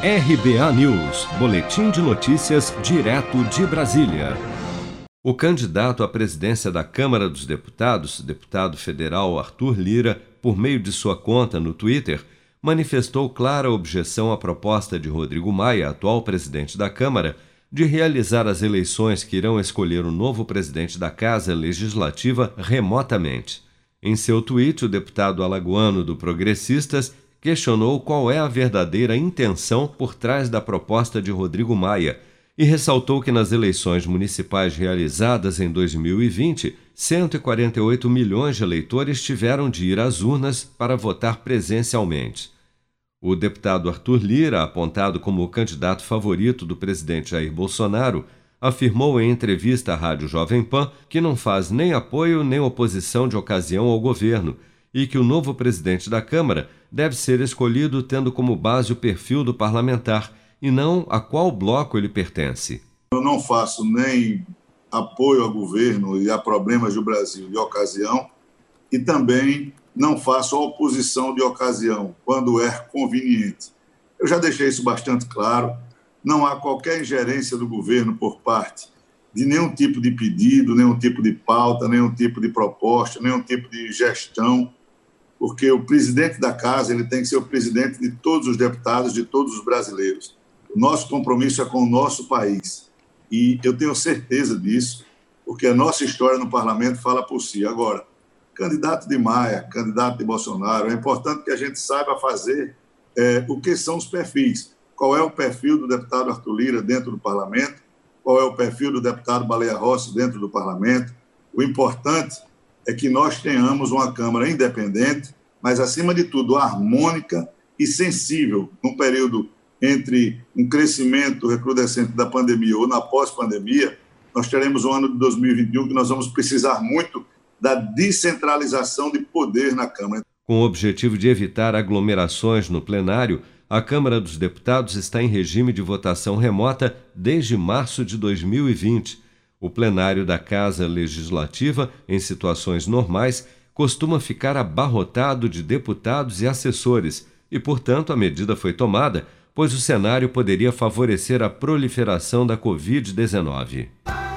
RBA News, Boletim de Notícias, direto de Brasília. O candidato à presidência da Câmara dos Deputados, deputado federal Arthur Lira, por meio de sua conta no Twitter, manifestou clara objeção à proposta de Rodrigo Maia, atual presidente da Câmara, de realizar as eleições que irão escolher o novo presidente da Casa Legislativa remotamente. Em seu tweet, o deputado alagoano do Progressistas questionou qual é a verdadeira intenção por trás da proposta de Rodrigo Maia e ressaltou que nas eleições municipais realizadas em 2020, 148 milhões de eleitores tiveram de ir às urnas para votar presencialmente. O deputado Arthur Lira, apontado como o candidato favorito do presidente Jair Bolsonaro, afirmou em entrevista à Rádio Jovem Pan que não faz nem apoio nem oposição de ocasião ao governo e que o novo presidente da Câmara deve ser escolhido tendo como base o perfil do parlamentar e não a qual bloco ele pertence. Eu não faço nem apoio ao governo e a problemas do Brasil de ocasião e também não faço oposição de ocasião quando é conveniente. Eu já deixei isso bastante claro. Não há qualquer ingerência do governo por parte de nenhum tipo de pedido, nenhum tipo de pauta, nenhum tipo de proposta, nenhum tipo de gestão porque o presidente da casa ele tem que ser o presidente de todos os deputados, de todos os brasileiros. O nosso compromisso é com o nosso país. E eu tenho certeza disso, porque a nossa história no parlamento fala por si. Agora, candidato de Maia, candidato de Bolsonaro, é importante que a gente saiba fazer é, o que são os perfis. Qual é o perfil do deputado Arthur Lira dentro do parlamento? Qual é o perfil do deputado Baleia Rossi dentro do parlamento? O importante é que nós tenhamos uma Câmara independente, mas, acima de tudo, harmônica e sensível num período entre um crescimento recrudescente da pandemia ou na pós-pandemia, nós teremos um ano de 2021 que nós vamos precisar muito da descentralização de poder na Câmara. Com o objetivo de evitar aglomerações no plenário, a Câmara dos Deputados está em regime de votação remota desde março de 2020 o plenário da Casa Legislativa, em situações normais, costuma ficar abarrotado de deputados e assessores, e, portanto, a medida foi tomada, pois o cenário poderia favorecer a proliferação da Covid-19.